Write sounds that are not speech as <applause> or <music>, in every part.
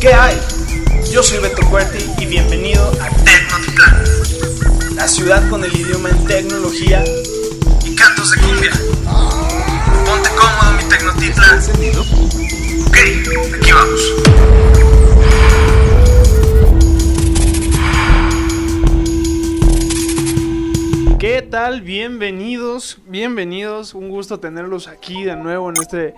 ¿qué hay? Yo soy Beto Cuerti y bienvenido a Tecnotitlán, la ciudad con el idioma en tecnología y cantos de cumbia. Ponte cómodo, mi Tecnotitlán. ¿Encendido? Ok, aquí vamos. ¿Qué tal? Bienvenidos, bienvenidos. Un gusto tenerlos aquí de nuevo en este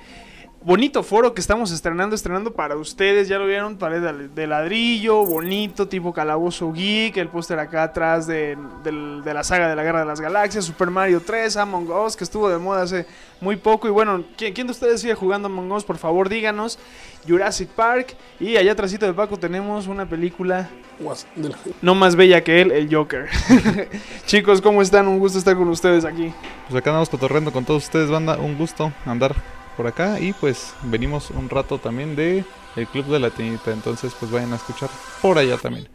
bonito foro que estamos estrenando, estrenando para ustedes. Ya lo vieron, pared de ladrillo, bonito, tipo calabozo geek. El póster acá atrás de, de, la saga de la Guerra de las Galaxias, Super Mario 3, Among Us, que estuvo de moda hace muy poco. Y bueno, ¿quién, quién de ustedes sigue jugando Among Us? Por favor, díganos. Jurassic Park. Y allá atrásito de Paco tenemos una película no más bella que él, el Joker. <laughs> Chicos, ¿cómo están? Un gusto estar con ustedes aquí. Pues acá andamos cotorreando con todos ustedes, banda. Un gusto andar por acá. Y pues venimos un rato también de el Club de la Tinita. Entonces, pues vayan a escuchar por allá también.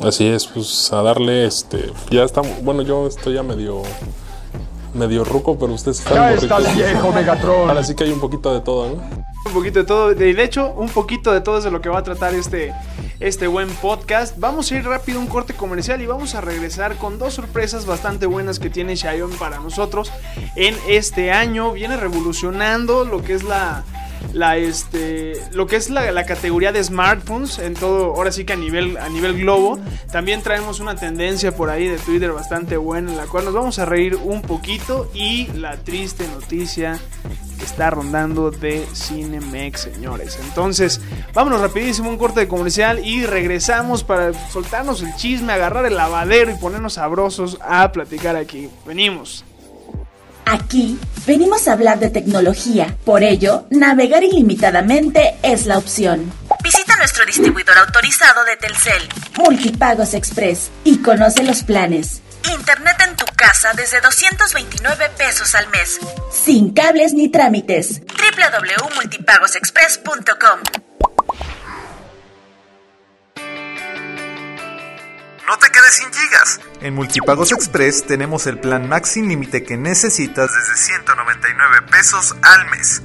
Así es, pues a darle este. Ya estamos. Bueno, yo estoy ya medio. Medio ruco, pero ustedes están. Ya está el viejo Megatron. Ahora sí que hay un poquito de todo, ¿no? Un poquito de todo. De hecho, un poquito de todo es de lo que va a tratar este, este buen podcast. Vamos a ir rápido un corte comercial y vamos a regresar con dos sorpresas bastante buenas que tiene Xiaomi para nosotros en este año. Viene revolucionando lo que es la la este lo que es la, categoría de smartphones en todo ahora sí que a nivel a nivel globo también traemos una tendencia por ahí de Twitter bastante buena en la cual nos vamos a reír un poquito y la triste noticia está rondando de Cinemex señores. Entonces vámonos rapidísimo un corte de comercial y regresamos para soltarnos el chisme agarrar el lavadero y ponernos sabrosos a platicar aquí. Venimos. Aquí venimos a hablar de tecnología, por ello, navegar ilimitadamente es la opción. Visita nuestro distribuidor autorizado de Telcel, Multipagos Express, y conoce los planes. Internet en tu casa desde 229 pesos al mes, sin cables ni trámites. www.multipagosexpress.com No te quedes sin gigas. En Multipagos Express tenemos el plan Max sin límite que necesitas desde 199 pesos al mes.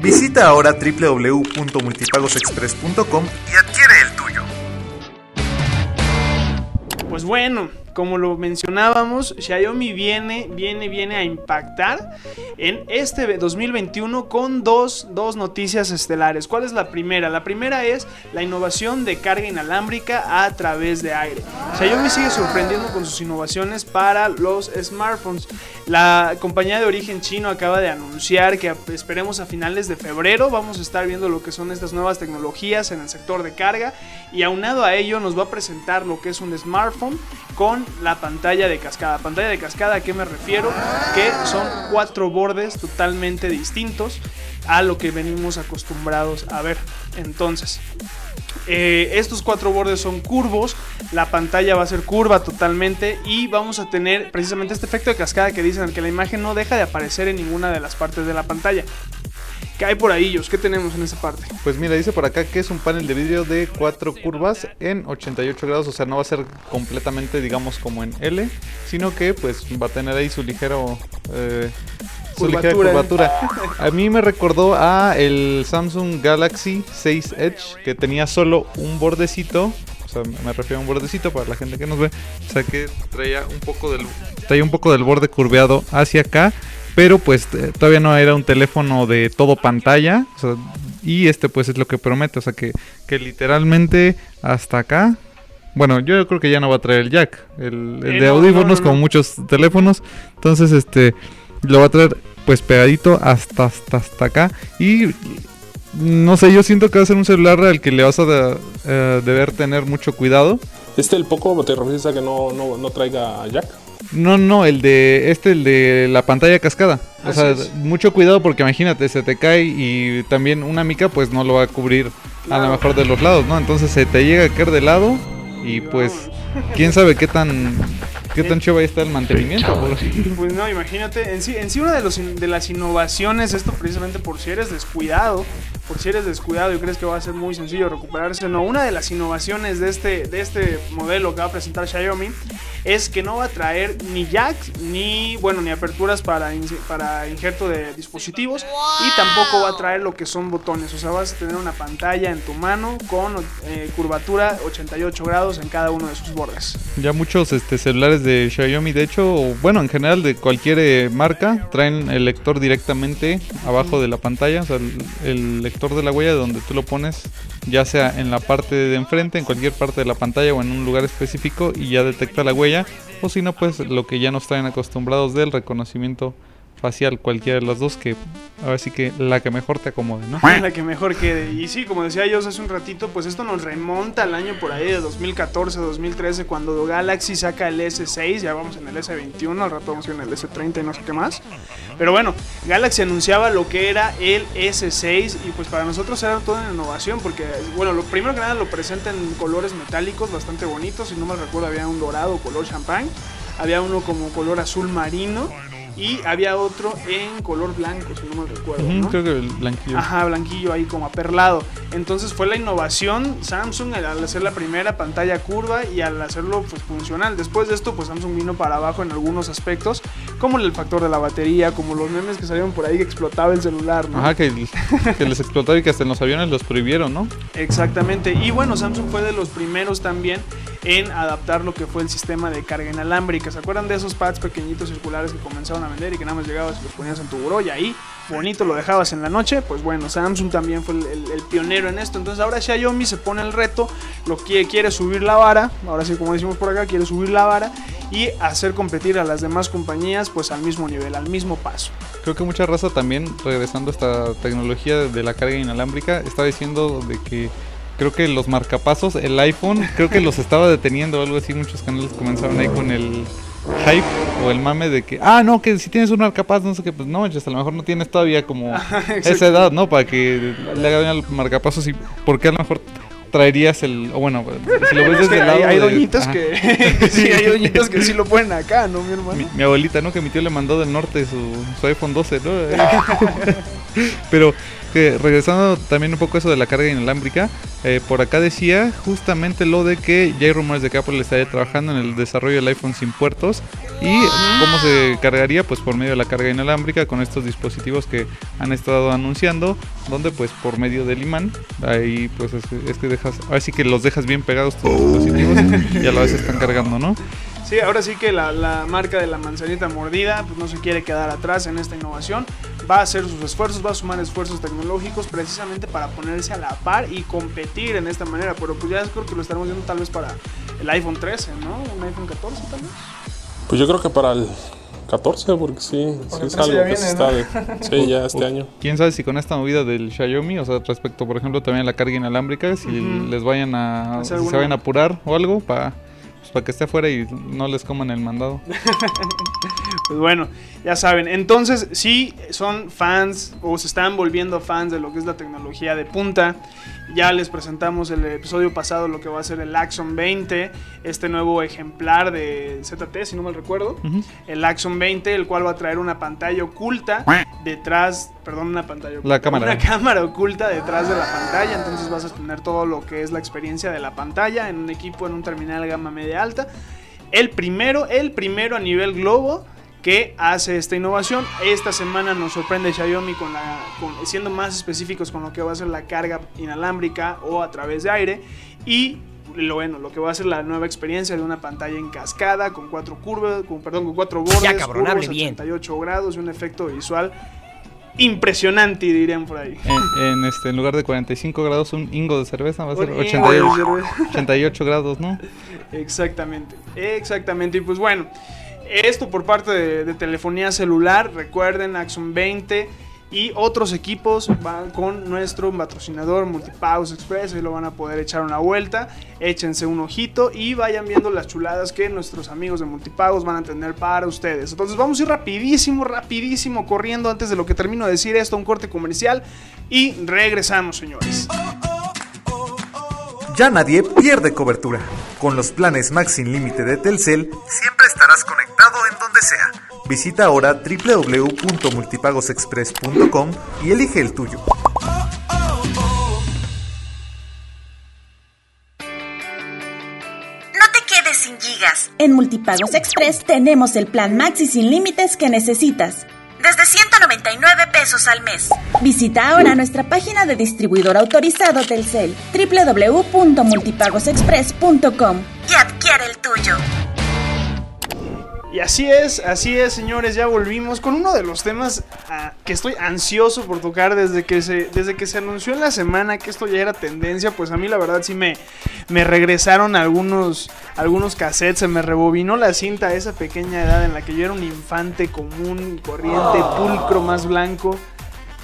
Visita ahora www.multipagosexpress.com y adquiere el tuyo. Pues bueno, como lo mencionábamos, Xiaomi viene, viene, viene a impactar en este 2021 con dos, dos noticias estelares. ¿Cuál es la primera? La primera es la innovación de carga inalámbrica a través de aire. Xiaomi sigue sorprendiendo con sus innovaciones para los smartphones. La compañía de origen chino acaba de anunciar que esperemos a finales de febrero vamos a estar viendo lo que son estas nuevas tecnologías en el sector de carga y aunado a ello nos va a presentar lo que es un smartphone con la pantalla de cascada. Pantalla de cascada, ¿a qué me refiero? Que son cuatro bordes totalmente distintos a lo que venimos acostumbrados a ver. Entonces, eh, estos cuatro bordes son curvos, la pantalla va a ser curva totalmente y vamos a tener precisamente este efecto de cascada que dicen que la imagen no deja de aparecer en ninguna de las partes de la pantalla. ¿Qué hay por ahí, ¿Qué tenemos en esa parte? Pues mira, dice por acá que es un panel de vidrio de cuatro curvas en 88 grados, o sea, no va a ser completamente, digamos, como en L, sino que pues va a tener ahí su ligero... Eh, su ligera curvatura. <laughs> A mí me recordó a el Samsung Galaxy 6 Edge que tenía solo un bordecito o sea, me refiero a un bordecito para la gente que nos ve, o sea que traía un poco del traía un poco del borde curveado hacia acá pero pues eh, todavía no era un teléfono de todo pantalla. y este pues es lo que promete. O sea que, que literalmente hasta acá. Bueno, yo creo que ya no va a traer el jack. El, de audífonos como muchos teléfonos. Entonces este lo va a traer pues pegadito hasta, hasta, hasta acá. Y no sé, yo siento que va a ser un celular al que le vas a eh, deber tener mucho cuidado. ¿Este el poco te refieres a que no, no, no traiga jack? No, no, el de este, el de la pantalla cascada. O sea, mucho cuidado porque imagínate, se te cae y también una mica pues no lo va a cubrir a lo mejor de los lados, ¿no? Entonces se te llega a caer de lado y pues quién sabe qué tan qué tan chévere está el mantenimiento. Pues no, imagínate, en sí, en sí una de, los, de las innovaciones, esto precisamente por si eres descuidado, por si eres descuidado y crees que va a ser muy sencillo recuperarse, no. Una de las innovaciones de este, de este modelo que va a presentar Xiaomi es que no va a traer ni jacks ni, bueno, ni aperturas para, para injerto de dispositivos y tampoco va a traer lo que son botones. O sea, vas a tener una pantalla en tu mano con eh, curvatura 88 grados en cada uno de sus bordes. Ya muchos este, celulares de Xiaomi, de hecho, bueno, en general de cualquier eh, marca, traen el lector directamente abajo de la pantalla, o sea, el, el lector de la huella donde tú lo pones, ya sea en la parte de enfrente, en cualquier parte de la pantalla o en un lugar específico y ya detecta la huella o si no, pues lo que ya nos traen acostumbrados del reconocimiento facial, cualquiera de las dos, que ahora sí que la que mejor te acomode, ¿no? <laughs> La que mejor quede. Y sí, como decía yo hace un ratito, pues esto nos remonta al año por ahí de 2014, 2013, cuando Galaxy saca el S6, ya vamos en el S21, al rato vamos en el S30 y no sé qué más. Pero bueno, Galaxy anunciaba lo que era el S6 y pues para nosotros era toda una innovación porque, bueno, lo primero que nada lo presenta en colores metálicos bastante bonitos, si no me recuerdo había un dorado color champán, había uno como color azul marino y había otro en color blanco, si no me recuerdo. ¿no? Creo que el blanquillo. Ajá, blanquillo ahí como aperlado. Entonces fue la innovación Samsung al hacer la primera pantalla curva y al hacerlo pues, funcional. Después de esto, pues Samsung vino para abajo en algunos aspectos, como el factor de la batería, como los memes que salieron por ahí que explotaba el celular, ¿no? Ajá, que, que les explotaba y que hasta en los aviones los prohibieron, ¿no? Exactamente. Y bueno, Samsung fue de los primeros también en adaptar lo que fue el sistema de carga inalámbrica. ¿Se acuerdan de esos pads pequeñitos circulares que comenzaron a vender y que nada más llegabas y los ponías en tu buró y ahí bonito lo dejabas en la noche? Pues bueno, Samsung también fue el, pionero en esto. Entonces ahora Xiaomi se pone el reto, lo que quiere subir la vara, ahora sí como decimos por acá, quiere subir la vara y hacer competir a las demás compañías pues al mismo nivel, al mismo paso. Creo que mucha raza también, regresando a esta tecnología de la carga inalámbrica, está diciendo de que creo que los marcapasos, el iPhone, creo que los estaba deteniendo o algo así. Muchos canales comenzaron ahí con el hype o el mame de que, ah, no, que si tienes un marcapaso, no sé qué, pues no, manches, a lo mejor no tienes todavía como esa edad, ¿no? Para que le hagan el marcapasos y porque a lo mejor traerías el, o bueno, si lo ves Es desde el hay, lado hay de- doñitas que <laughs> sí, hay doñitas que sí lo ponen acá, ¿no, mi hermano? Mi, mi abuelita, ¿no? Que mi tío le mandó del norte su, su iPhone 12, ¿no? <laughs> Pero que regresando también un poco eso de la carga inalámbrica, eh, por acá decía justamente lo de que ya hay rumores de que Apple estaría trabajando en el desarrollo del iPhone sin puertos y cómo se cargaría pues por medio de la carga inalámbrica con estos dispositivos que han estado anunciando, donde pues por medio del imán, ahí pues es, que dejas, así que los dejas bien pegados tus dispositivos y a la vez están cargando, ¿no? Sí, ahora sí que la, la marca de la manzanita mordida pues no se quiere quedar atrás en esta innovación. Va a hacer sus esfuerzos, va a sumar esfuerzos tecnológicos precisamente para ponerse a la par y competir en esta manera. Pero pues ya creo que lo estaremos viendo tal vez para el iPhone 13, ¿no? Un iPhone 14 tal vez. Pues yo creo que para el 14, porque sí, es el 13 algo que se está de. Sí, <laughs> ya este año. Quién sabe si con esta movida del Xiaomi, o sea, respecto, por ejemplo, también a la carga inalámbrica, si les vayan a, si se vayan a apurar o algo para para que esté afuera y no les coman el mandado. <laughs> Pues bueno, ya saben. Entonces, si son fans o se están volviendo fans de lo que es la tecnología de punta, ya les presentamos el episodio pasado lo que va a ser el Axon 20, este nuevo ejemplar de ZT, si no mal recuerdo. El Axon 20, el cual va a traer una pantalla oculta detrás, perdón, una pantalla oculta, La cámara. Una cámara oculta detrás de la pantalla, entonces vas a tener todo lo que es la experiencia de la pantalla en un equipo, en un terminal gama media alta. El primero, el primero a nivel globo que hace esta innovación. Esta semana nos sorprende Xiaomi con la, con- siendo más específicos con lo que va a ser la carga inalámbrica o a través de aire. Y lo bueno, lo que va a ser la nueva experiencia de una pantalla en cascada con cuatro curvas, con, perdón, con cuatro bordes, Ya, cabrón, curvos, hable bien. 88 grados y un efecto visual impresionante, dirían por ahí. En, en este en lugar de 45 grados un ingo de cerveza va a ser Un ingo de 88, cerveza. 88 grados, ¿no? Exactamente, exactamente. Y pues bueno, esto por parte de, telefonía celular, recuerden Axon 20 y otros equipos van con nuestro patrocinador Multipagos Express, y lo van a poder echar una vuelta, échense un ojito y vayan viendo las chuladas que nuestros amigos de Multipagos van a tener para ustedes. Entonces vamos a ir rapidísimo, rapidísimo, corriendo antes de lo que termino de decir esto, un corte comercial y regresamos señores ya nadie pierde cobertura. Con los planes Max sin límite de Telcel, siempre estarás conectado en donde sea. Visita ahora www.multipagosexpress.com y elige el tuyo. No te quedes sin gigas. En Multipagos Express tenemos el plan Maxi sin límites que necesitas. Desde 199 pesos al mes. Visita ahora nuestra página de distribuidor autorizado Telcel www.multipagosexpress.com y adquiere el tuyo. Y así es, así es, señores, ya volvimos con uno de los temas ah, que estoy ansioso por tocar desde que se desde que se anunció en la semana que esto ya era tendencia, pues a mí la verdad sí me me regresaron algunos algunos cassettes, se me rebobinó la cinta a esa pequeña edad en la que yo era un infante común, corriente, pulcro, más blanco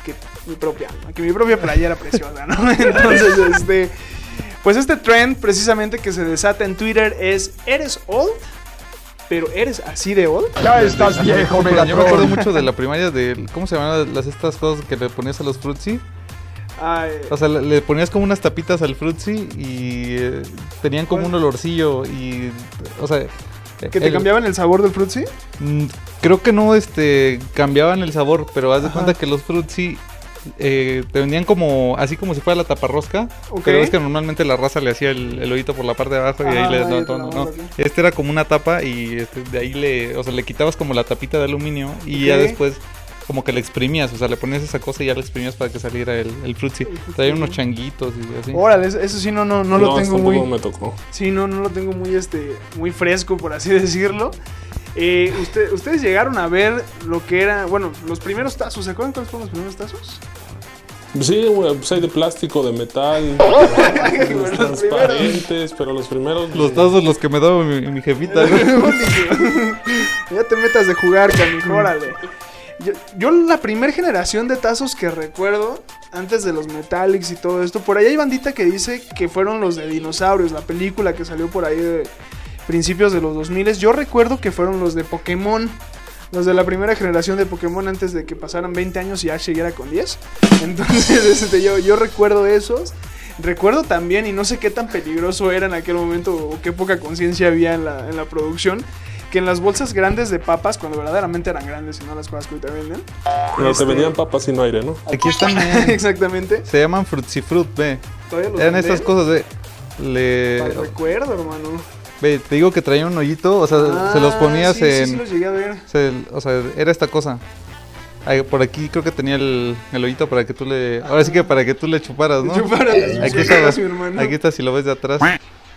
que mi propia, que mi propia playera preciosa, ¿no? <laughs> Entonces, este pues este trend precisamente que se desata en Twitter es ¿eres old? Pero eres así de old. Ya estás viejo, Yo me acuerdo Megatron. mucho de la primaria de. ¿Cómo se llamaban las estas cosas que le ponías a los Fruitsy? Ay, O sea, le, ponías como unas tapitas al Fruitsy y eh, tenían como un olorcillo y. O sea. ¿Que te el- cambiaban el sabor del Fruitsy? Mm, Creo que no este cambiaban el sabor, pero haz de Ajá. cuenta que los Fruitsy eh, te vendían como así como si fuera la taparrosca, Ok. pero es que normalmente la raza le hacía el, el hoyito por la parte de abajo y Ajá, ahí le ahí no, no. Este era como una tapa y este, de ahí le, o sea, le quitabas como la tapita de aluminio y ya después como que le exprimías, o sea, le ponías esa cosa y ya le exprimías para que saliera el, el Fruitsy. Traía unos changuitos y así. Órale, eso- eso sí no, no, no lo tengo muy. me tocó. Sí, no, no lo tengo muy este. muy fresco, por así <laughs> decirlo. Eh, usted- ustedes llegaron a ver lo que era. Bueno, los primeros tazos. ¿Se acuerdan cuáles fueron los primeros tazos? Sí, güey, pues hay de plástico, de metal, <laughs> Los transparentes, pero los primeros. Los tazos los que me daba mi, mi jefita. ¿no? <laughs> ya te metas de jugar, canijo, órale. Yo, yo la primera generación de tazos que recuerdo, antes de los Metallics y todo esto, por ahí hay bandita que dice que fueron los de dinosaurios, la película que salió por ahí de principios de los 2000. Yo recuerdo que fueron los de Pokémon. Los de la primera generación de Pokémon antes de que pasaran 20 años y Ash llegara con 10. <laughs> Entonces, <laughs> este, yo, yo recuerdo esos. Recuerdo también, y no sé qué tan peligroso era en aquel momento o qué poca conciencia había en la, en la producción, que en las bolsas grandes de papas, cuando verdaderamente eran grandes y no las cosas que ahorita venden. Este- te vendían papas sin aire, ¿no? Aquí están, <laughs> Exactamente. se llaman Fruitsy Fruit, ve. Todavía los Eran venden. estas cosas de... Le, recuerdo, hermano. Ve, te digo que traía un hoyito, o sea, se los Ah, ponías sí, sí, en... sí los llegué a ver. se- o sea, era esta cosa. Ahí, por aquí creo que tenía el, el hoyito para que tú le... Ahora sí que para que tú le chuparas, ¿no? Chupara, Aquí está, mi hermano. aquí está si lo ves de atrás.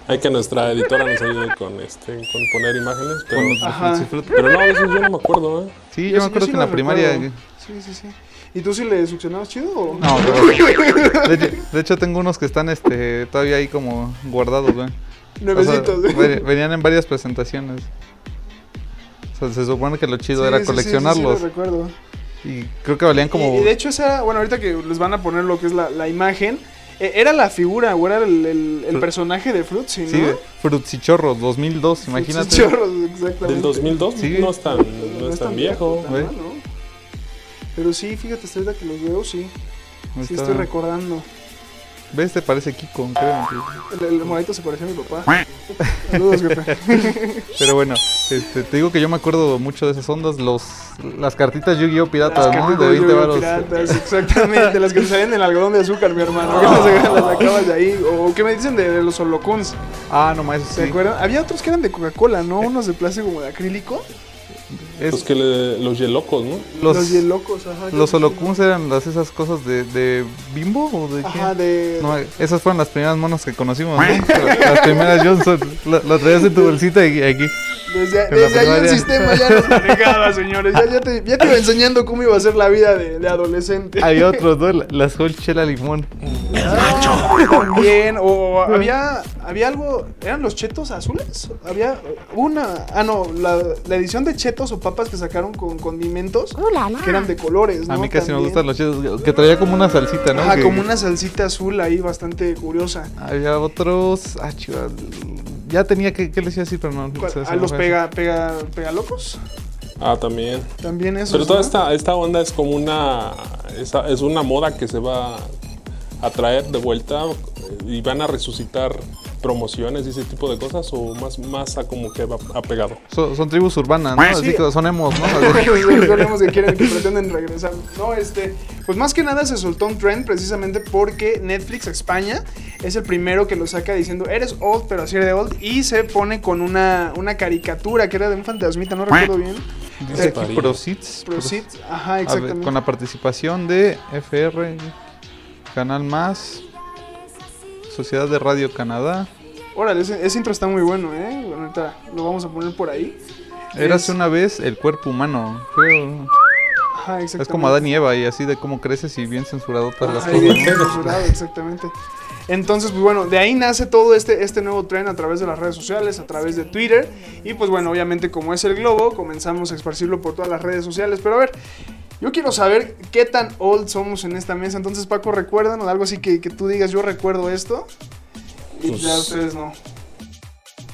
Hay que nuestra editora nos ayude con este, con poner imágenes, pero, con los Ajá. Fruitsy Fruit. pero no, eso yo no me acuerdo, ¿eh? Sí, yo, me acuerdo sí que en la primaria... Sí, sí, sí. ¿Y tú sí le succionabas chido o? No, pero- de, hecho, de hecho tengo unos que están este todavía ahí como guardados, güey. O sea, Nuevecitos. ve- venían en varias presentaciones. O sea, se supone que lo chido Sí, era sí, sí, sí, coleccionarlos. sí, lo recuerdo. y creo que valían como... Y, y de hecho esa, bueno, ahorita que les van a poner lo que es la, la imagen, eh, era la figura o era el, el- el Fru- personaje de Fruitsy, ¿no? Sí, Frutsichorros 2002, imagínate. Chorros, exactamente. Del 2002 Sí. no es tan, no es tan viejo. mal, ¿no? Pero sí, fíjate, hasta ahorita que los veo, sí. Sí Está- estoy recordando. ¿Ves? Te parece Kiko, creo. El, el moradito se parecía a mi papá. Saludos, jefe. <laughs> Pero bueno, este, te digo que yo me acuerdo mucho de esas ondas, los, las cartitas Yu-Gi-Oh! piratas, Las ¿no? De 20 Yu-Gi-Oh! varos. piratas, exactamente, las que te salen en el algodón de azúcar, mi hermano. <laughs> Que las, las sacabas de ahí. O qué me dicen de, de los holocuns. Ah, no más, ¿Se sí. acuerdan? Había otros que eran de Coca-Cola, ¿no? Unos de plástico como de acrílico. Es- Los que le, los yelocos, ¿no? Los, los, hielocos, ajá. los holocuns eran las esas cosas de, de Bimbo o de sí. qué? Ajá, de. No, esas fueron las primeras monas que conocimos, ¿no? <laughs> las primeras Johnson. La, la traías en tu bolsita y aquí. Desde, desde ahí el sistema ya nos <laughs> manejaba, señores. Ya, ya, te, ya te iba enseñando cómo iba a ser la vida de, de adolescente. Había otros, ¿no? La- Las Hol Chela Limón. También, o había, había algo, ¿eran los chetos azules? Había una, ah no, la, la edición de chetos o papas que sacaron con condimentos que eran de colores, ¿no? A mí casi me También. gustan los chidos. Que traía como una salsita, ¿no? Ajá, Que- como una salsita azul ahí bastante curiosa. Había otros. Ah, chiva. Ya tenía que. ¿Qué les iba a decir? Pero ¿A los pega, pega, pega locos? Ah, también. También eso. Pero toda esta, esta onda es como una. esa- es una moda que se va a traer de vuelta eh, y van a resucitar promociones y ese tipo de cosas o más, más a como que va apegado. Son, son tribus urbanas, ¿no? Así que son emos, ¿no? <laughs> Así- Sabemos que quieren, que pretenden regresar. No, este, pues más que nada se soltó un trend precisamente porque Netflix España es el primero que lo saca diciendo, eres old, pero así de old. Y se pone con una, una caricatura que era de un fantasmita, no recuerdo bien. Dice aquí Proceeds. Proceed, ajá, ver, con la participación de FR, Canal Más, Sociedad de Radio Canadá. Órale, ese, ese intro está muy bueno, ¿eh? Bueno, ahorita lo vamos a poner por ahí. Érase una vez el cuerpo humano, creo. Ajá. Es como Adán y Eva y así de cómo creces y bien censurado todas las cosas. bien censurado, exactamente. Entonces, pues bueno, de ahí nace todo este, este nuevo tren a través de las redes sociales, a través de Twitter. Y pues bueno, obviamente como es el globo, comenzamos a esparcirlo por todas las redes sociales. Pero a ver, yo quiero saber qué tan old somos en esta mesa. Entonces, Paco, recuerdan algo así que, que tú digas, yo recuerdo esto. Y Pues- ya ustedes no.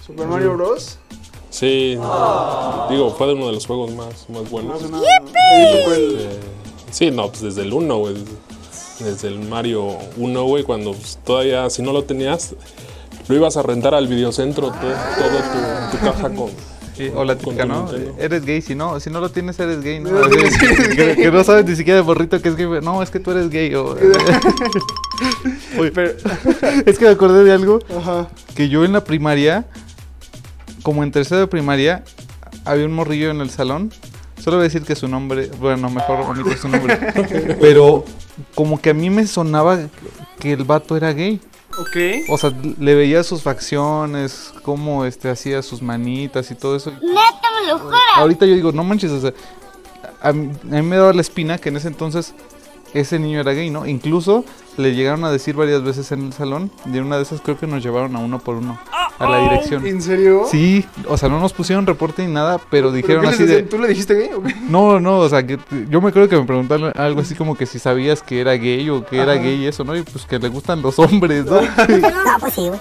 Super Mario Bros. Sí, digo, fue uno de los juegos más, más No buenos. sí, no, pues desde el 1, güey. Desde el Mario 1, güey, cuando pues, todavía, si no lo tenías, lo ibas a rentar al videocentro, todo, todo tu, tu caja con. Sí, o la típica, ¿no? Nintendo. Eres gay, si no, si no lo tienes eres gay, ¿no? Que, no sabes ni siquiera de borrito que es gay. No, es que tú eres gay. o- <laughs> Oye, Pero- <laughs> es que me acordé de algo Ajá. que yo en la primaria, como en tercero de primaria, había un morrillo en el salón. Solo voy a decir que su nombre, bueno, mejor omito su nombre. <laughs> Pero como que a mí me sonaba que el vato era gay. Ok. O sea, le veía sus facciones, cómo este, hacía sus manitas y todo eso. Neta, me lo juro. Ahorita yo digo, no manches, o sea, a mí, a mí me daba la espina que en ese entonces ese niño era gay, ¿no? Incluso le llegaron a decir varias veces en el salón, de una de esas creo que nos llevaron a uno por uno a la dirección. ¿En serio? Sí, o sea, no nos pusieron reporte ni nada, pero ¿Pero dijeron así de... ¿Tú le dijiste gay o qué? No, no, o sea, que yo me acuerdo que me preguntaron algo así como que si sabías que era gay o que era gay y eso, ¿no? Y pues que le gustan los hombres, ¿no? <laughs> No, pues sí, güey.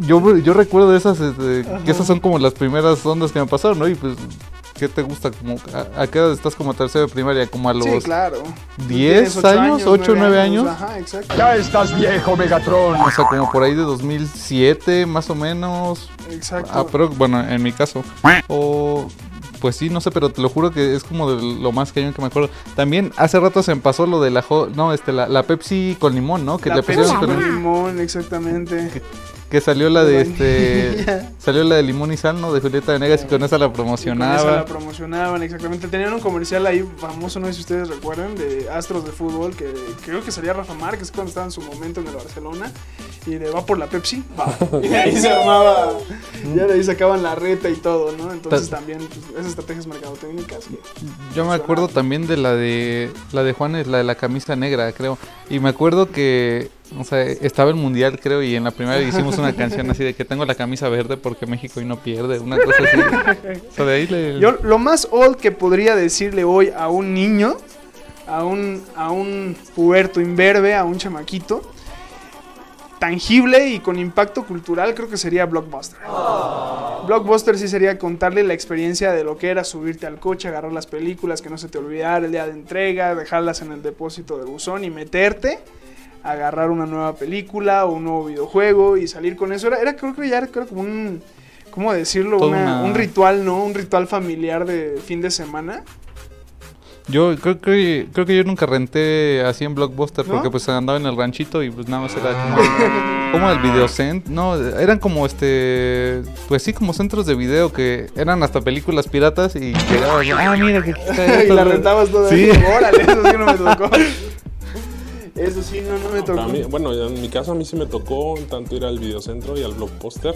yo, yo recuerdo esas, este, que esas son como las primeras ondas que me pasaron, ¿no? Y pues, ¿qué te gusta? Como, a, a qué edad estás como tercero de primaria? Como a los... Sí, claro. 10 Tienes ocho años, ocho, nueve años. Ajá, exacto. Ya estás viejo, Megatron. O sea, como por ahí de 2007, más o menos. Exacto. Ah, pero, bueno, en mi caso. O... Pues sí, no sé, pero te lo juro que es como de lo más cañón que me acuerdo. También hace rato se me pasó lo de la... jo- No, este, la, la Pepsi con limón, ¿no? Que la le Pepsi pusieron con con- limón, exactamente. Que salió la de este... <laughs> Salió la de limón y sal, ¿no? De Julieta Venegas y con esa la Y con esa promocionaba. la promocionaban, exactamente. Tenían un comercial ahí famoso, no sé si ustedes recuerdan, de Astros de Fútbol, que creo que salía Rafa Márquez cuando estaba en su momento en el Barcelona. Y de va por la Pepsi, va. <laughs> Y de ahí se armaba, ya de ahí sacaban la reta y todo, ¿no? Entonces Ta- también pues, esas estrategias mercadotécnicas. que- Yo me acuerdo también de la de la de Juanes, la de la camisa negra, creo. Y me acuerdo que, o sea, estaba el mundial, creo, y en la primera <laughs> hicimos una canción así de que tengo la camisa verde porque México hoy no pierde, una cosa así. <laughs> O sea, de ahí le... Yo lo más old que podría decirle hoy a un niño, a un, a un puberto imberbe, a un chamaquito, tangible y con impacto cultural, creo que sería Blockbuster. Blockbuster sí sería contarle la experiencia de lo que era subirte al coche, agarrar las películas, que no se te olvidara el día de entrega, dejarlas en el depósito de buzón y meterte, agarrar una nueva película o un nuevo videojuego y salir con eso. Era, era creo que ya era creo, como un, ¿cómo decirlo? Una- una- Un ritual, ¿no? Un ritual familiar de fin de semana. Yo creo que, creo que yo nunca renté así en Blockbuster ¿No? porque pues andaba en el ranchito y pues nada más era como, como el videocent. No, eran como este, pues sí, como centros de video que eran hasta películas piratas y llegabas, ah, mira que está <laughs> y esto". la rentabas toda. Sí. Órale, eso sí no me tocó. <laughs> Eso sí, no, no me tocó. A mí- bueno, en mi caso a mí sí me tocó tanto ir al videocentro y al blockbuster.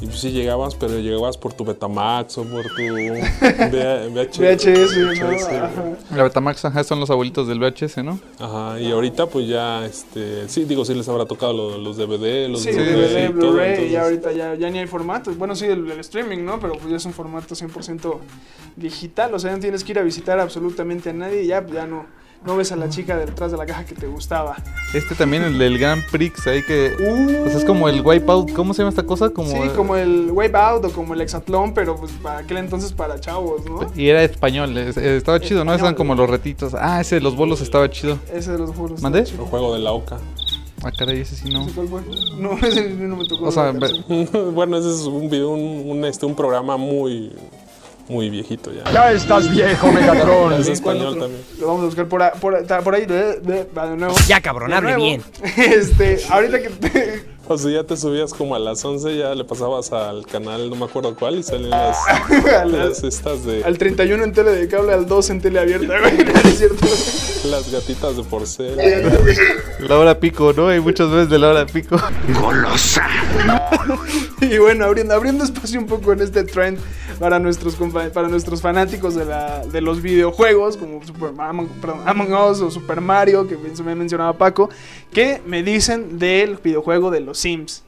Y pues sí llegabas, pero llegabas por tu Betamax o por tu VH VHS, ¿no? VHS. Ajá. La Betamax ajá, son los abuelitos del VHS, ¿no? Ajá, y ahorita pues ya, este, sí, digo, sí les habrá tocado lo- los DVD, los Sí, DVD, y todo, Blu-ray, y entonces- ya ahorita ya, ya ni hay formatos. Bueno, sí, el, el streaming, ¿no? Pero pues ya es un formato 100% digital. O sea, no tienes que ir a visitar absolutamente a nadie y ya, ya no, no ves a la chica detrás de la caja que te gustaba. Este también, el del Grand Prix, ahí que... Uh. pues es como el Wipeout, ¿cómo se llama esta cosa? Como, sí, como el Wave Out o como el Exatlón, pero pues para aquel entonces para chavos, ¿no? Y era español, es- estaba chido, ¿no? Eran como los retitos. Ah, ese de los bolos estaba chido. Ese de los juegos. ¿Mandé? El juego de la oca. Ah, caray, ese sí no. ¿Cuál fue? No, <laughs> ese no me tocó. O sea, <laughs> bueno, ese es un video, un, un, este, un programa muy, muy viejito ya. Ya estás viejo, <laughs> Megatron. Es español también. Lo vamos a buscar por, a- por, a- por ahí. De, de- va de nuevo. Ya, cabrón, De hable bien. <laughs> Este, ahorita que te- O sea, ya te subías como a las 11, ya le pasabas al canal, no me acuerdo cuál, y salían las, <laughs> estas de al 31 en tele de cable, al 2 en tele abierta, güey. <laughs> Es cierto. las gatitas de porcel. La hora pico, ¿no? Hay muchas veces de la hora pico. <laughs> Y bueno, abriendo, abriendo espacio un poco en este trend para nuestros para nuestros fanáticos de, la, de los videojuegos, como Super, Among, perdón, Among Us o Super Mario, que bien- me mencionaba Paco, que me dicen del videojuego de los Sims.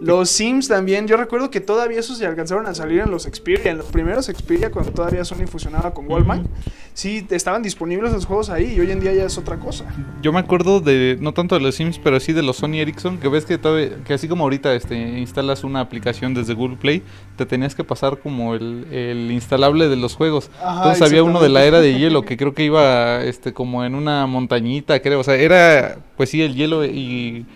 Los Sims también, yo recuerdo que todavía esos se alcanzaron a salir en los Xperia, en los primeros Xperia, cuando todavía Sony fusionaba con Wallman. Sí, estaban disponibles los juegos ahí y hoy en día ya es otra cosa. Yo me acuerdo de, no tanto de los Sims, pero sí de los Sony Ericsson, que ves que todavía, que así como ahorita este, instalas una aplicación desde Google Play, te tenías que pasar como el, el instalable de los juegos. Ajá, Entonces había uno de la era de hielo, que creo que iba este como en una montañita, creo. O sea, era pues sí el hielo y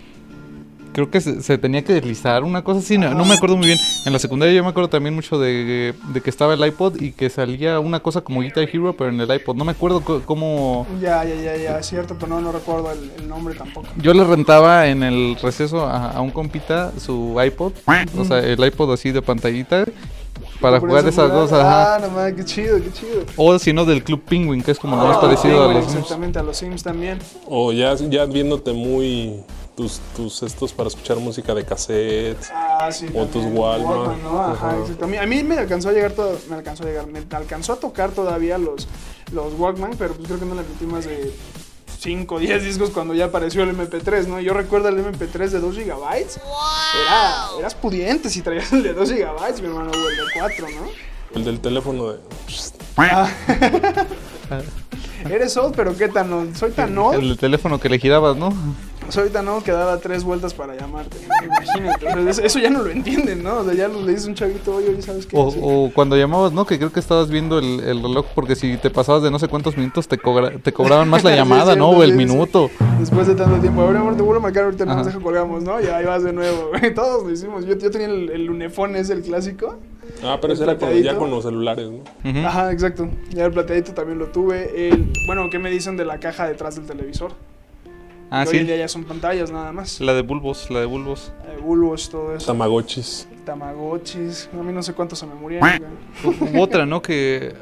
creo que se, se tenía que deslizar, una cosa así, no, no me acuerdo muy bien. En la secundaria yo me acuerdo también mucho de, de que estaba el iPod y que salía una cosa como Guitar Hero, pero en el iPod. No me acuerdo cómo... Ya, ya, ya, ya, es cierto, pero no, no recuerdo el, el nombre tampoco. Yo le rentaba en el receso a, a un compita su iPod, o sea, el iPod así de pantallita, para jugar esas jugar- dos, ajá. Ah, no mames, qué chido, qué chido. O si no, del Club Penguin, que es como lo más Ah, parecido a los Sims. Exactamente, a los Sims también. O ya, ya viéndote muy tus, tus estos para escuchar música de cassette. Ah, sí. O tus también, Walkman. ¿no? Ajá, Ajá. exacto. A mí, a mí me alcanzó a llegar todo, me alcanzó a llegar, me alcanzó a tocar todavía los, los Walkman, pero pues creo que no le metí más de 5 o 10 discos cuando ya apareció el MP3, ¿no? Yo recuerdo el MP3 de 2 GB. Era, eras pudiente si traías el de 2 GB, mi hermano, o el de 4, ¿no? El del teléfono de. <laughs> Eres old, pero ¿qué tan old? Soy tan old. El teléfono que le girabas, ¿no? Soy tan old que daba tres vueltas para llamarte. Imagínate. o sea, eso- ya no lo entienden, ¿no? O sea, ya le dices a un chavito, oye, ¿sabes qué? O, Sí. o cuando llamabas, ¿no? Que creo que estabas viendo el, el reloj, porque si te pasabas de no sé cuántos minutos te, cobra- te cobraban más la <laughs> llamada, ¿no? cierto, O el sí, sí. minuto. Después de tanto tiempo, ahora amor, te vuelvo a marcar, ahorita no nos colgamos, ¿no? Y ahí vas de nuevo. <laughs> Todos lo hicimos. Yo, yo tenía el, el es el clásico. Ah, pero ese era con, ya con los celulares, ¿no? Ajá, exacto. Ya el plateadito también lo tuve. El, bueno, ¿qué me dicen de la caja detrás del televisor? Ah, Que Hoy en día sí. ya son pantallas nada más. La de bulbos, la de bulbos. Eh, bulbos, todo eso. Tamagotchis. Tamagotchis. A mí no sé cuántos se me murieron. Hubo otra, ¿no? Que,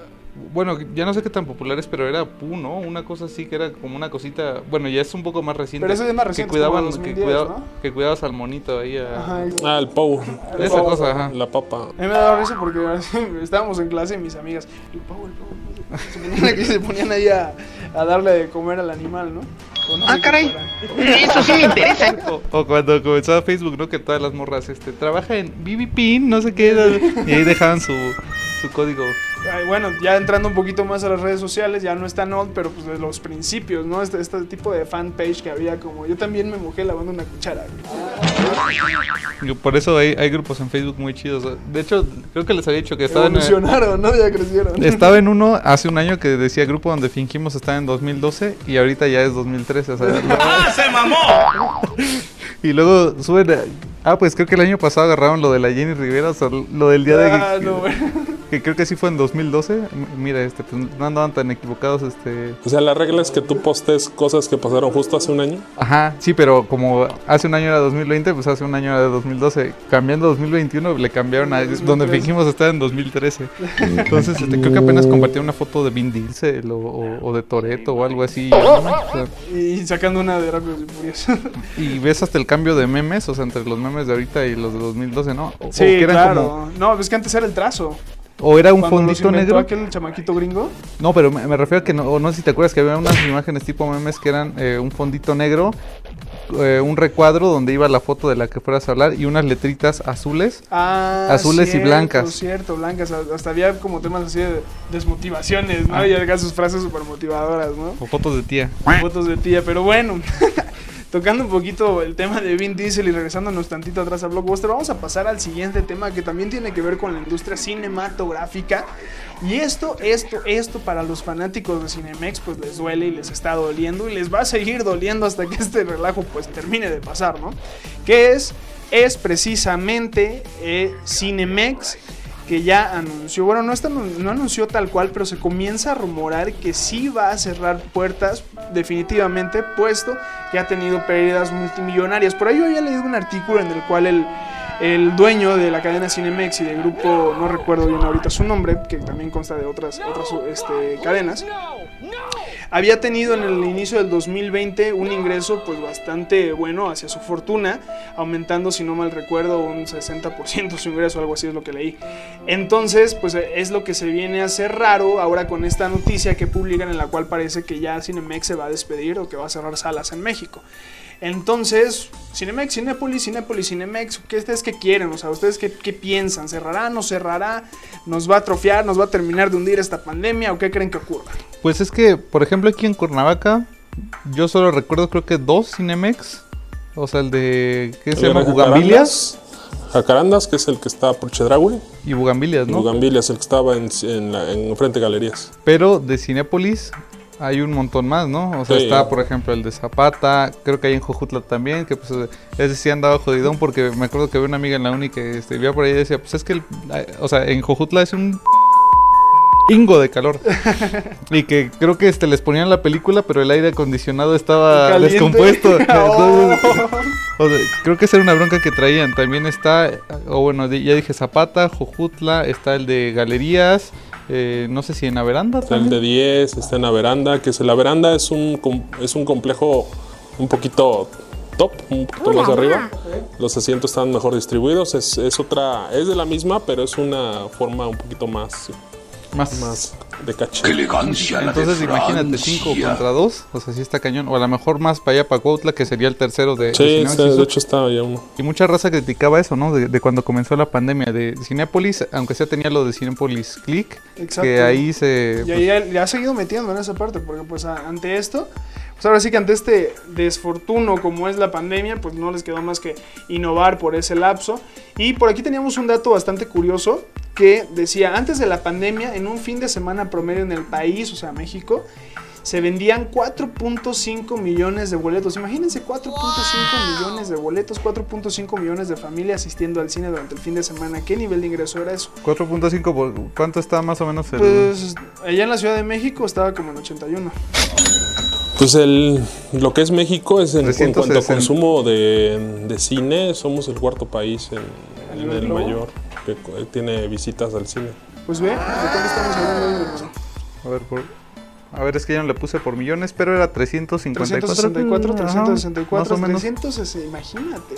bueno, ya no sé qué tan popular es, pero era Pu, ¿no? Una cosa así que era como una cosita, bueno, ya es un poco más reciente. Pero eso es más reciente, Que cuidaban, 2010, que, cuidaba- ¿no? que cuidabas al monito ahí. a- Ajá. Ah, el Pou. Esa cosa, ajá. La papa. A mí me daba risa porque <laughs> estábamos en clase y mis amigas, el pavo, el pavo, se ponían, aquí, se ponían ahí a, a darle de comer al animal, ¿no? No Ah, caray. Eso sí me <laughs> interesa. O, o cuando comenzaba Facebook, ¿no? Que todas las morras, este, trabaja en BBPin, no sé qué. Y ahí dejaban su, su código. Bueno, ya entrando un poquito más a las redes sociales, ya no es tan old, pero pues de los principios, ¿no? Este, este tipo de fanpage que había como, yo también me mojé lavando una cuchara. güey. Y Por eso hay, hay grupos en Facebook muy chidos. De hecho, creo que les había dicho que estaba en, Evolucionaron, ¿no? Ya crecieron. estaba en uno hace un año que decía grupo donde fingimos estar en 2012 y ahorita ya es 2013. O sea, <laughs> ¡Ah, se mamó! y luego suben. Ah, pues creo que el año pasado agarraron lo de la Jenny Rivera, o sea, lo del día de. Ah, no, güey. Que creo que sí fue en 2012. M- Mira, este, pues no andaban tan equivocados, este. O sea, la regla es que tú postes cosas que pasaron justo hace un año. Ajá, sí, pero como hace un año era 2020, pues hace un año era de 2012. Cambiando a 2021, le cambiaron a 2013. donde fingimos estar en 2013. Entonces, este, creo que apenas compartí una foto de Vin Diesel o, o- o de Toreto o algo así. <laughs> O sea, Y sacando una de Rápidos y Furiosos. <laughs> y ves hasta el cambio de memes, o sea, entre los memes de ahorita y los de 2012, ¿no? O, o Sí, que eran claro. como- No, es que antes era el trazo. O era un Cuando los fondito inventó negro. aquel chamaquito gringo. No, pero me, me refiero a que no, o no sé si te acuerdas que había unas imágenes tipo memes que eran eh, un fondito negro, eh, un recuadro donde iba la foto de la que fueras a hablar y unas letritas azules. Ah, Azules y blancas. Cierto, blancas. Hasta había como temas así de desmotivaciones, ¿no? Ah. Y acá sus frases súper motivadoras, ¿no? O fotos de tía. Fotos de tía, pero bueno. <laughs> Tocando un poquito el tema de Vin Diesel y regresándonos tantito atrás a Blockbuster, vamos a pasar al siguiente tema que también tiene que ver con la industria cinematográfica. Y esto, esto, esto para los fanáticos de Cinemex pues les duele y les está doliendo y les va a seguir doliendo hasta que este relajo pues termine de pasar, ¿no? Que es, es precisamente eh, Cinemex que ya anunció, bueno, no, está, no anunció tal cual, pero se comienza a rumorar que sí va a cerrar puertas definitivamente, puesto que ha tenido pérdidas multimillonarias. Por ahí yo había leído un artículo en el cual el, el dueño de la cadena Cinemex y del grupo, no recuerdo bien ahorita su nombre, que también consta de otras, otras este, cadenas, había tenido en el inicio del 2020 un ingreso pues bastante bueno hacia su fortuna, aumentando si no mal recuerdo un 60% su ingreso, algo así es lo que leí. Entonces pues es lo que se viene a hacer raro ahora con esta noticia que publican en la cual parece que ya Cinemex se va a despedir o que va a cerrar salas en México. Entonces, Cinemex, Cinépolis, Cinépolis, Cinemex, ¿qué ustedes qué quieren? O sea, ¿ustedes qué, qué, piensan? ¿Cerrará, no cerrará? ¿Nos va a atrofiar? ¿Nos va a terminar de hundir esta pandemia? ¿O qué creen que ocurra? Pues es que, por ejemplo, aquí en Cuernavaca, yo solo recuerdo creo que dos Cinemex. O sea, el de... ¿Qué se llama? Bugambilias. Jacarandas, que es el que está por Chedraui. Y Bugambilias, ¿no? Bugambilias, el que estaba en, en, la, en frente de galerías. Pero de Cinépolis hay un montón más, ¿no? O sea, Sí. está, por ejemplo, el de Zapata, creo que hay en Jojutla también, que pues ese sí andaba jodidón porque me acuerdo que había una amiga en la uni que este, vivía por ahí y decía, pues es que, el- o sea, en Jojutla es un ingo de calor. y que creo que este, les ponían la película, pero el aire acondicionado estaba Caliente. descompuesto. <laughs> <laughs> Oh. Entonces, o sea, creo que esa era una bronca que traían. También está, o bueno, ya dije Zapata, Jojutla, está el de Galerías, eh, no sé si en Averanda Está el de 10, está en la veranda, que es la veranda es un, com- es un complejo un poquito top, un poquito más arriba. Los asientos están mejor distribuidos, es, es otra, es de la misma, pero es una forma un poquito más, más, más de caché. Entonces imagínate 5 contra 2, o sea, sí está cañón. O a lo mejor más para allá, para Cuautla, que sería el tercero de, de Sí, y eso. de hecho está ya uno. Y mucha raza criticaba eso, ¿no? De, de cuando comenzó la pandemia de Cinépolis, aunque sea tenía lo de Cinépolis Click, Exacto. que ahí se... Y ahí ya, ya ha seguido metiendo en esa parte, porque pues a- ante esto, pues ahora sí que ante este desfortuno como es la pandemia, pues no les quedó más que innovar por ese lapso. Y por aquí teníamos un dato bastante curioso que decía, antes de la pandemia, en un fin de semana promedio en el país, o sea, México, se vendían 4.5 millones de boletos. Imagínense 4.5 millones de boletos, 4.5 millones de familias asistiendo al cine durante el fin de semana. ¿Qué nivel de ingreso era eso? 4.5, por- ¿cuánto está más o menos el...? Pues allá en la Ciudad de México estaba como en 81. Pues el, lo que es México es en, en cuanto a 360. consumo de, de cine, somos el cuarto país en, ¿A en nivel el globo? mayor que co- tiene visitas al cine. Pues ve, ¿de cuánto estamos hablando? A ver, por- a ver, es que ya no le puse por millones, pero era 354. 364, Ajá, 364, más o menos. 300, imagínate.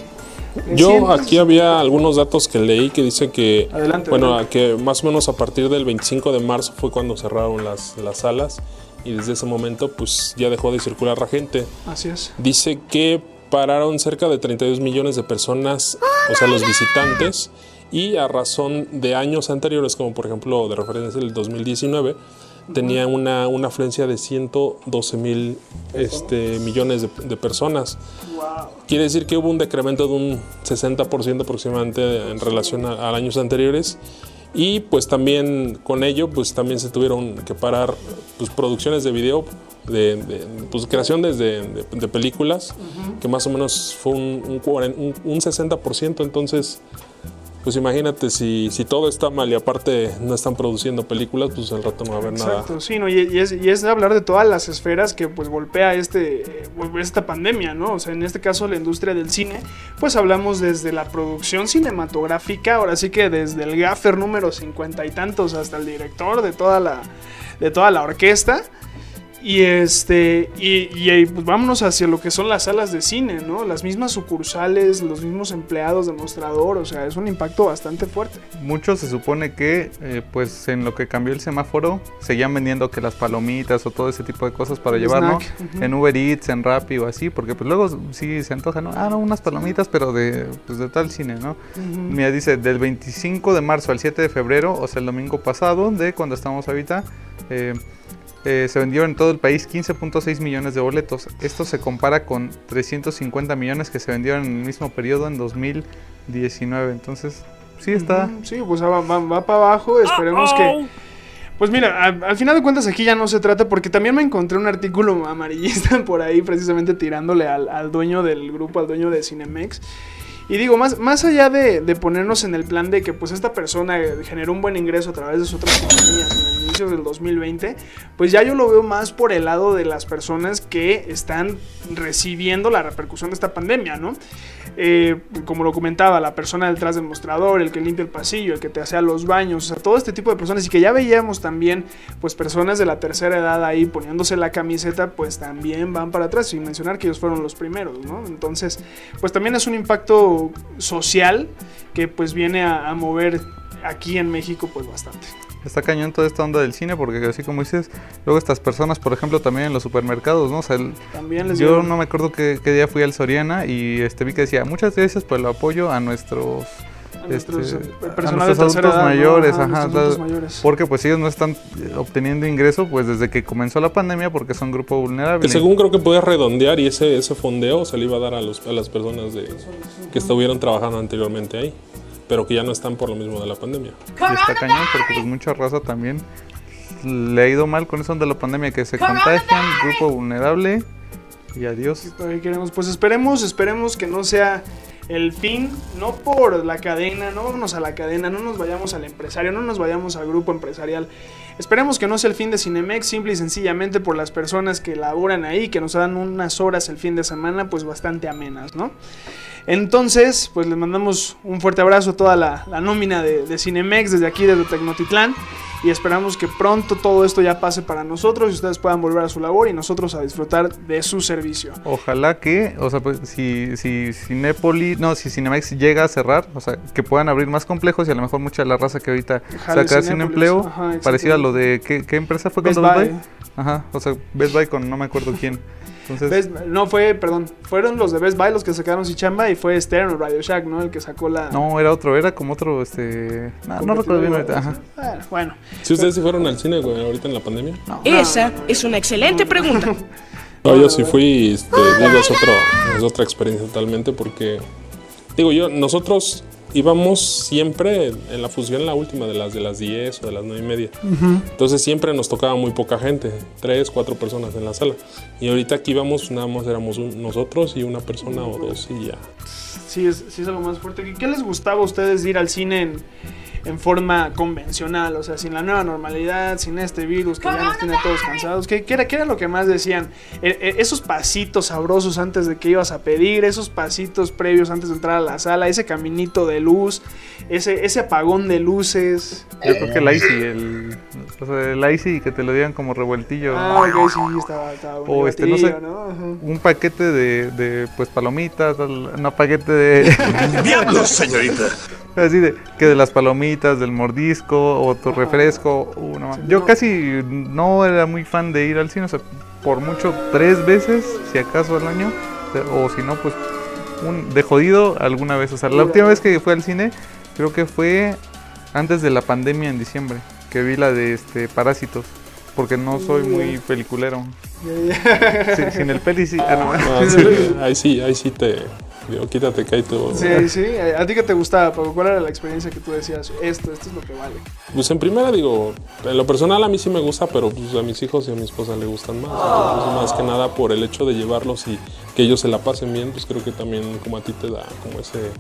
Yo 300. aquí había algunos datos que leí que dice que, Adelante, bueno, adelante. que más o menos a partir del 25 de marzo fue cuando cerraron las, las salas y desde ese momento pues ya dejó de circular la gente. Así es. Dice que pararon cerca de 32 millones de personas, o sea, los visitantes, y a razón de años anteriores, como por ejemplo de referencia el 2019, tenía una, una afluencia de 112 mil este, millones de, de personas. Quiere decir que hubo un decremento de un 60% aproximadamente en relación a, a años anteriores. Y pues también con ello, pues también se tuvieron que parar pues, producciones de video, de, de, pues, creación desde de, de películas, que más o menos fue un, un- un 60%. Entonces, pues imagínate si, si todo está mal y aparte no están produciendo películas, pues al rato no va a haber nada. Exacto, sí, no, y, es, y es hablar de todas las esferas que pues golpea este, eh, esta pandemia, ¿no? O sea, en este caso la industria del cine, pues hablamos desde la producción cinematográfica, ahora sí que desde el gaffer número cincuenta y tantos hasta el director de toda la, de toda la orquesta. Y este, y, y, eh, pues vámonos hacia lo que son las salas de cine, ¿no? Las mismas sucursales, los mismos empleados de mostrador, o sea, es un impacto bastante fuerte. Mucho se supone que, eh, pues en lo que cambió el semáforo, seguían vendiendo que las palomitas o todo ese tipo de cosas para llevar, ¿no? En Uber Eats, en Rappi o así, porque pues luego sí se antoja, ¿no? Ah, no, unas palomitas, pero de, pues, de tal cine, ¿no? Mira, dice, del 25 de marzo al 7 de febrero, o sea, el domingo pasado, de cuando estamos ahorita, eh, eh, se vendieron en todo el país 15.6 millones de boletos. Esto se compara con 350 millones que se vendieron en el mismo periodo en 2019. Entonces, sí está... Sí, pues va, va- va para abajo. Esperemos que. Pues mira, al, al final de cuentas aquí ya no se trata, porque también me encontré un artículo <laughs> amarillista por ahí, precisamente tirándole al, al dueño del grupo, al dueño de Cinemex. Y digo, más, más allá de, de ponernos en el plan de que pues esta persona generó un buen ingreso a través de sus otras compañías del 2020, pues ya yo lo veo más por el lado de las personas que están recibiendo la repercusión de esta pandemia, ¿no? Eh, como lo comentaba, la persona detrás del mostrador, el que limpia el pasillo, el que te hace los baños, o sea, todo este tipo de personas y que ya veíamos también, pues personas de la tercera edad ahí poniéndose la camiseta, pues también van para atrás, sin mencionar que ellos fueron los primeros, ¿no? Entonces, pues también es un impacto social que pues viene a, a mover aquí en México pues bastante. Está cañón toda esta onda del cine porque así como dices, luego estas personas, por ejemplo, también en los supermercados, ¿no? O sea, el- También les yo dieron- no me acuerdo qué, qué día fui al Soriana y este vi que decía, muchas gracias por el apoyo a nuestros... A este, a adultos edad, ¿no? mayores, Ajá, ajá, nuestros o sea, adultos mayores. porque pues ellos no están eh, obteniendo ingreso pues desde que comenzó la pandemia porque son grupo vulnerable. Que según creo que podía redondear y ese, ese fondeo se le iba a dar a, los, a las personas de, que estuvieron trabajando anteriormente ahí, pero que ya no están por lo mismo de la pandemia. Y está cañón porque pues mucha raza también le ha ido mal con eso de la pandemia que se contagian, grupo vulnerable y adiós. Todavía queremos, pues esperemos, esperemos que no sea el fin, no por la cadena, no vámonos a la cadena, no nos vayamos al empresario, no nos vayamos al grupo empresarial. Esperemos que no sea el fin de Cinemex, simple y sencillamente por las personas que laboran ahí, que nos dan unas horas el fin de semana, pues bastante amenas, ¿no? Entonces, pues les mandamos un fuerte abrazo a toda la, la nómina de, de Cinemex desde aquí, desde Tecnotitlán. Y esperamos que pronto todo esto ya pase para nosotros y ustedes puedan volver a su labor y nosotros a disfrutar de su servicio. Ojalá que, o sea, pues si, si Cinépolis, no, si Cinemex llega a cerrar, o sea, que puedan abrir más complejos y a lo mejor mucha de la raza que ahorita se va Jale a quedar sin empleo, ajá, parecido a exactamente. Lo de, ¿qué, qué empresa fue Best con Best Buy. Buy? Ajá, o sea, Best Buy con no me acuerdo quién. Entonces, Best- no fue, perdón, fueron los de Best Buy los que sacaron sin chamba y fue Stern o Radio Shack, ¿no? El que sacó la... no, era otro, era como otro, este, no, no recuerdo bien ahorita, ajá. Bueno, Si ustedes se fueron al cine, güey, ahorita en la pandemia. Esa es una excelente pregunta. <laughs> No, yo sí fui, este, digo, es, otro, es otra experiencia totalmente porque, digo yo, nosotros íbamos siempre en la función, la última de las de las 10 o de las 9 y media. Entonces siempre nos tocaba muy poca gente, 3, 4 personas en la sala. Y ahorita aquí íbamos, nada más éramos un- nosotros y una persona o dos y ya. sí es, sí es algo más fuerte. ¿Qué- ¿Qué les gustaba a ustedes de ir al cine en, en forma convencional? O sea, sin la nueva normalidad, sin este virus que ya nos tiene todos cansados. ¿Qué, qué era, qué era lo que más decían? Eh, eh, esos pasitos sabrosos antes de que ibas a pedir, esos pasitos previos antes de entrar a la sala, ese caminito de luz, ese, ese apagón de luces. Yo creo que el Icy, el, o sea, el Icy que te lo digan como revueltillo. Ah, ok, sí, estaba, estaba O muy este, no sé, un paquete de, de, pues palomitas, al- no paquete de <laughs> ¡Diablos, señorita! Así de que de las palomitas, del mordisco o tu refresco, uh, no mames. yo casi no era muy fan de ir al cine, o sea, por mucho tres veces, si acaso al año, o si no pues un de jodido alguna vez, o sea, la última vez que fui al cine creo que fue antes de la pandemia en diciembre, que vi la de este Parásitos. Porque no soy muy peliculero. Sí, sin el peli sí. ah, no. Ah, <laughs> sí, ahí sí, ahí sí te digo, quítate tú. Sí, sí. ¿A ti qué te gustaba, Paco? ¿Cuál era la experiencia que tú decías? Esto, esto es lo que vale. Pues en primera digo, en lo personal a mí sí me gusta, pero pues a mis hijos y a mi esposa le gustan más. Entonces, más que nada por el hecho de llevarlos y que ellos se la pasen bien, pues creo que también como a ti te da como ese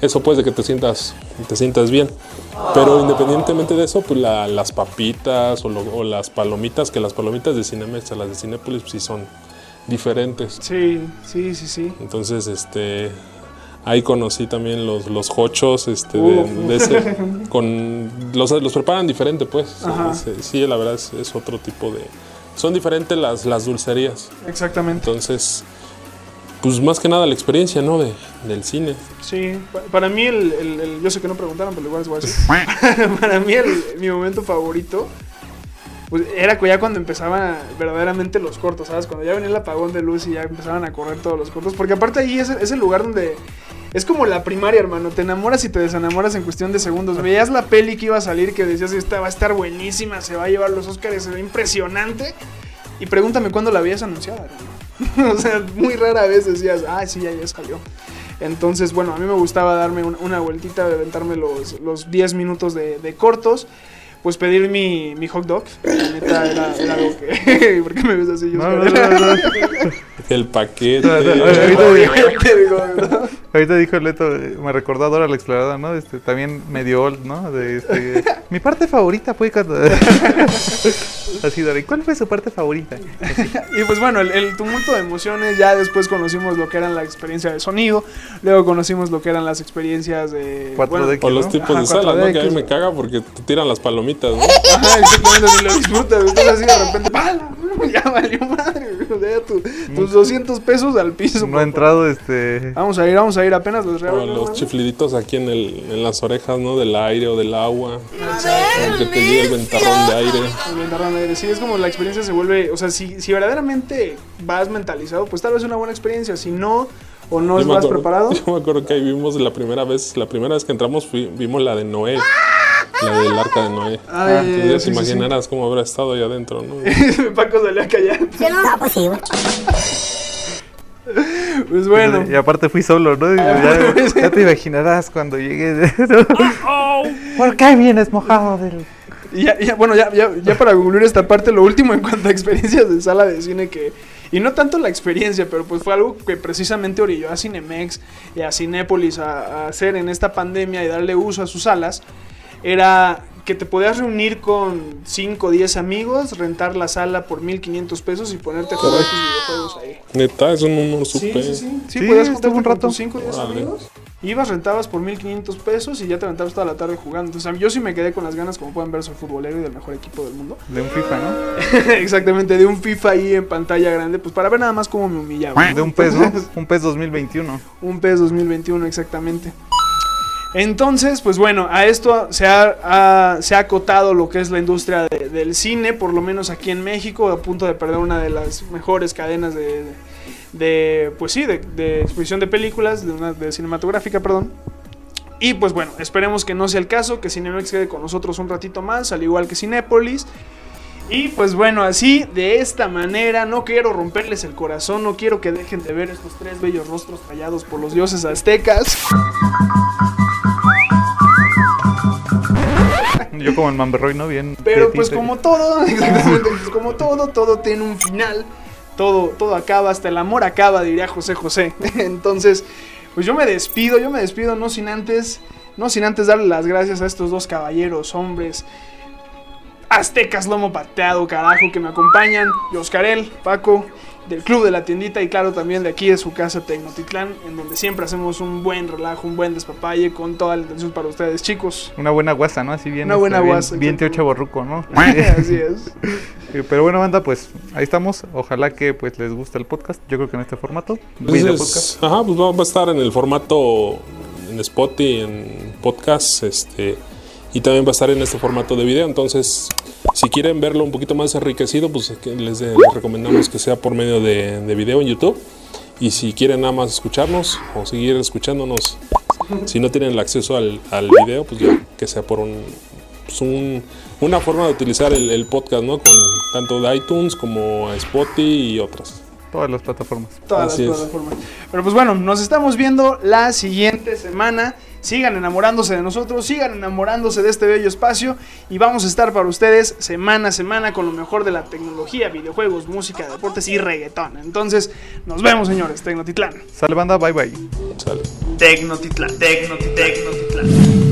eso pues de que te sientas te sientas bien. Pero independientemente de eso, pues la- las papitas o, lo- o las palomitas, que las palomitas de Cinemex las de Cinépolis pues, sí son diferentes. Sí, sí, sí, sí. Entonces, este, ahí conocí también los, los hochos, este, de, ese, <laughs> con, los, los preparan diferente, pues. Sí, sí, la verdad es, es otro tipo de, son diferentes las, las dulcerías. Exactamente. Entonces, pues más que nada la experiencia, ¿no? De, del cine. Sí, pa- para mí el, el- el- Yo sé que no preguntaron, pero igual les voy a decir. <laughs> para mí el, mi momento favorito pues, era ya cuando empezaban verdaderamente los cortos, ¿sabes? Cuando ya venía el apagón de luz y ya empezaban a correr todos los cortos. Porque aparte ahí es, es el lugar donde... Es como la primaria, hermano. Te enamoras y te desenamoras en cuestión de segundos. Veías la peli que iba a salir que decías, esta va a estar buenísima, se va a llevar los Oscars, se ve impresionante. Y pregúntame cuándo la habías anunciado, hermano. <laughs> o sea, muy rara vez decías, ah, sí, ya, ya salió. Entonces, bueno, a mí me gustaba darme un- una vueltita, aventarme los, los 10 minutos de, de cortos. Pues pedir mi, mi hot dog. La neta era, era algo que. <laughs> ¿Por qué me ves así? Yo No, no, no. <laughs> <laughs> El paquete. No, <laughs> no, ahorita, Digo, ¿no? ahorita dijo Leto, eh, me recordó a Dora la exploradora, ¿no? Este, también medio old, ¿no? De este, <laughs> mi parte favorita fue cuando... <laughs> Así, Dora, ¿y cuál fue su parte favorita? Y pues bueno, el, el tumulto de emociones, ya después conocimos lo que eran la experiencia de sonido, luego conocimos lo que eran las experiencias de... 4D bueno, O los ¿no? tipos Ajá, de salas, ¿no? Que a mí 4DX. me caga porque te tiran las palomitas, ¿no? Ajá, exactamente, si lo disfrutas, estás así de repente, ¡pala! <laughs> Ya valió madre, o sea, tu- tus 200 pesos al piso. No ha entrado, este... Vamos a ir, vamos a ir apenas los O regalos. los chifliditos aquí en, el, en las orejas, ¿no? Del aire o del agua. Que te llega el ventarrón de aire. El ventarrón de aire. Sí, es como la experiencia se vuelve, o sea, si, si verdaderamente vas mentalizado, pues tal vez es una buena experiencia, si no, o no acuerdo- preparado. <laughs> Yo me acuerdo que ahí vimos la primera vez, la primera vez que entramos fui- vimos la de Noé. La del arca de Noé. Ay, Entonces, sí, te sí, imaginarás cómo habrá estado ahí adentro, ¿no? <laughs> Paco salió a callar. No, pues sí, güey. Pues bueno. Y aparte fui solo, ¿no? Y Ah, <laughs> ya, ya te imaginarás cuando llegué. ¿Por qué vienes mojado del...? Y ya, ya, bueno, ya, ya, ya para concluir esta parte, lo último en cuanto a experiencias de sala de cine que... Y no tanto la experiencia, pero pues fue algo que precisamente orilló a Cinemex y a Cinépolis a, a hacer en esta pandemia y darle uso a sus salas, era que te podías reunir con 5 o 10 amigos, rentar la sala por 1500 pesos y ponerte a jugar tus videojuegos ahí. Neta, es un número Sí, súper. sí, sí. Sí, Sí, podías juntarte un rato. tus 5 o 10 Órale. amigos. Ibas, rentabas por 1500 pesos y ya te aventabas toda la tarde jugando. Entonces, yo sí me quedé con las ganas, como pueden ver, soy futbolero y del mejor equipo del mundo. De un FIFA, ¿no? <laughs> Exactamente, de un FIFA ahí en pantalla grande, pues para ver nada más cómo me humillaba. De un PES, ¿no? Un PES 2021. Un PES 2021, exactamente. Entonces, pues bueno, a esto se ha, se ha acotado lo que es la industria de- del cine, por lo menos aquí en México, a punto de perder una de las mejores cadenas de, de pues sí, de, de exposición de películas, de, una, de cinematográfica, perdón. Y pues bueno, esperemos que no sea el caso, que Cinemex quede con nosotros un ratito más, al igual que Cinépolis. Y pues bueno, así, de esta manera, no quiero romperles el corazón, no quiero que dejen de ver estos tres bellos rostros tallados por los dioses aztecas. Yo como el Mamberroy, ¿no? Bien. Pero pues como todo, <laughs> exactamente, pues como todo, todo tiene un final. Todo, todo acaba, hasta el amor acaba, diría José José. <laughs> Entonces, pues yo me despido, yo me despido no sin antes, no sin antes darle las gracias a estos dos caballeros, hombres, aztecas lomo pateado, carajo, que me acompañan. Y Oscarel, Paco, del Club de la Tiendita y claro también de aquí de su casa Tecnotitlán, en donde siempre hacemos un buen relajo, un buen despapalle con toda la intención para ustedes, chicos. Una buena guasa, ¿no? Así bien. Una buena este, bien- guasa, Bien, tío exactamente. chaborruco, ¿no? <laughs> Así es. <laughs> Eh, Pero bueno, banda, pues ahí estamos. Ojalá que pues les guste el podcast. Yo creo que en este formato. Entonces, podcast. ajá, pues va, va a estar en el formato en Spotify, en podcast, este, y también va a estar en este formato de video. Entonces, si quieren verlo un poquito más enriquecido, pues les, de- les recomendamos que sea por medio de, de video en YouTube. Y si quieren nada más escucharnos o seguir escuchándonos, si no tienen el acceso al, al video, pues ya que sea por un, pues un- una forma de utilizar el, el podcast, ¿no? Con tanto de iTunes como Spotify y otras. Todas las plataformas. todas Así las es. plataformas. Pero pues bueno, nos estamos viendo la siguiente semana. Sigan enamorándose de nosotros, sigan enamorándose de este bello espacio y vamos a estar para ustedes semana a semana con lo mejor de la tecnología, videojuegos, música, deportes y reggaetón. Entonces, nos vemos señores, Tecnotitlán. Sale banda, bye bye. Sale. Tecnotitlán, Tecnotitlán, Tecnotitlán.